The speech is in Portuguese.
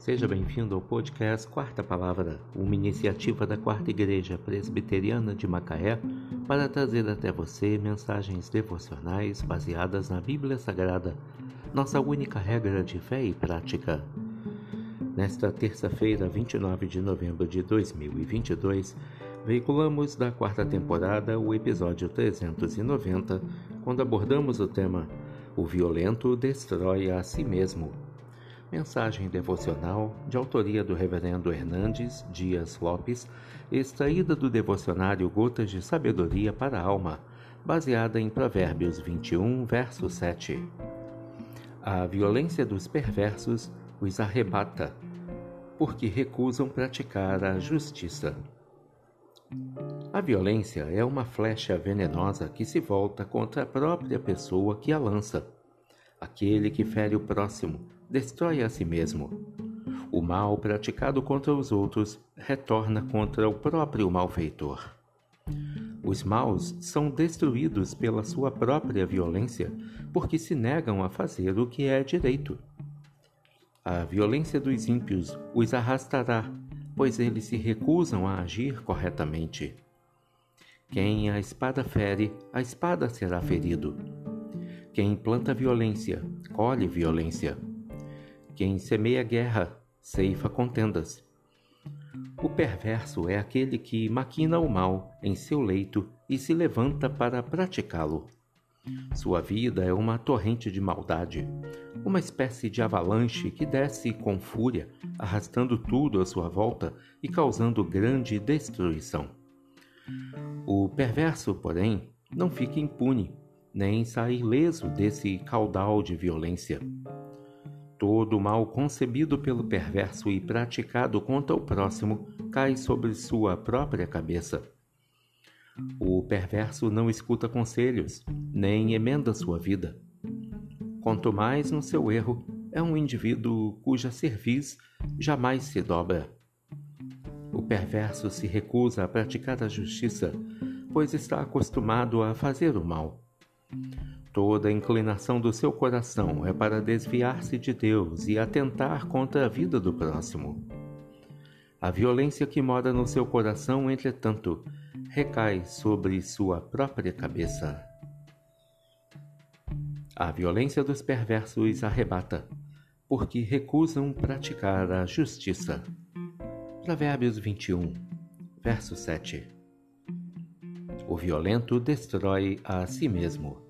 Seja bem-vindo ao podcast Quarta Palavra, uma iniciativa da Quarta Igreja Presbiteriana de Macaé para trazer até você mensagens devocionais baseadas na Bíblia Sagrada, nossa única regra de fé e prática. Nesta terça-feira, 29 de novembro de 2022, veiculamos da quarta temporada o episódio 390, quando abordamos o tema O violento destrói a si mesmo. Mensagem devocional de autoria do Reverendo Hernandes Dias Lopes, extraída do devocionário Gotas de Sabedoria para a Alma, baseada em Provérbios 21, verso 7. A violência dos perversos os arrebata, porque recusam praticar a justiça. A violência é uma flecha venenosa que se volta contra a própria pessoa que a lança. Aquele que fere o próximo destrói a si mesmo. O mal praticado contra os outros retorna contra o próprio malfeitor. Os maus são destruídos pela sua própria violência porque se negam a fazer o que é direito. A violência dos ímpios os arrastará, pois eles se recusam a agir corretamente. Quem a espada fere, a espada será ferido. Quem planta violência, colhe violência. Quem semeia guerra, ceifa contendas. O perverso é aquele que maquina o mal em seu leito e se levanta para praticá-lo. Sua vida é uma torrente de maldade, uma espécie de avalanche que desce com fúria, arrastando tudo à sua volta e causando grande destruição. O perverso, porém, não fica impune, nem sai ileso desse caudal de violência. Todo o mal concebido pelo perverso e praticado contra o próximo cai sobre sua própria cabeça. O perverso não escuta conselhos, nem emenda sua vida. Quanto mais no seu erro, é um indivíduo cuja cerviz jamais se dobra. O perverso se recusa a praticar a justiça, pois está acostumado a fazer o mal. Toda a inclinação do seu coração é para desviar-se de Deus e atentar contra a vida do próximo. A violência que mora no seu coração, entretanto, recai sobre sua própria cabeça. A violência dos perversos arrebata, porque recusam praticar a justiça. Provérbios 21, verso 7. O violento destrói a si mesmo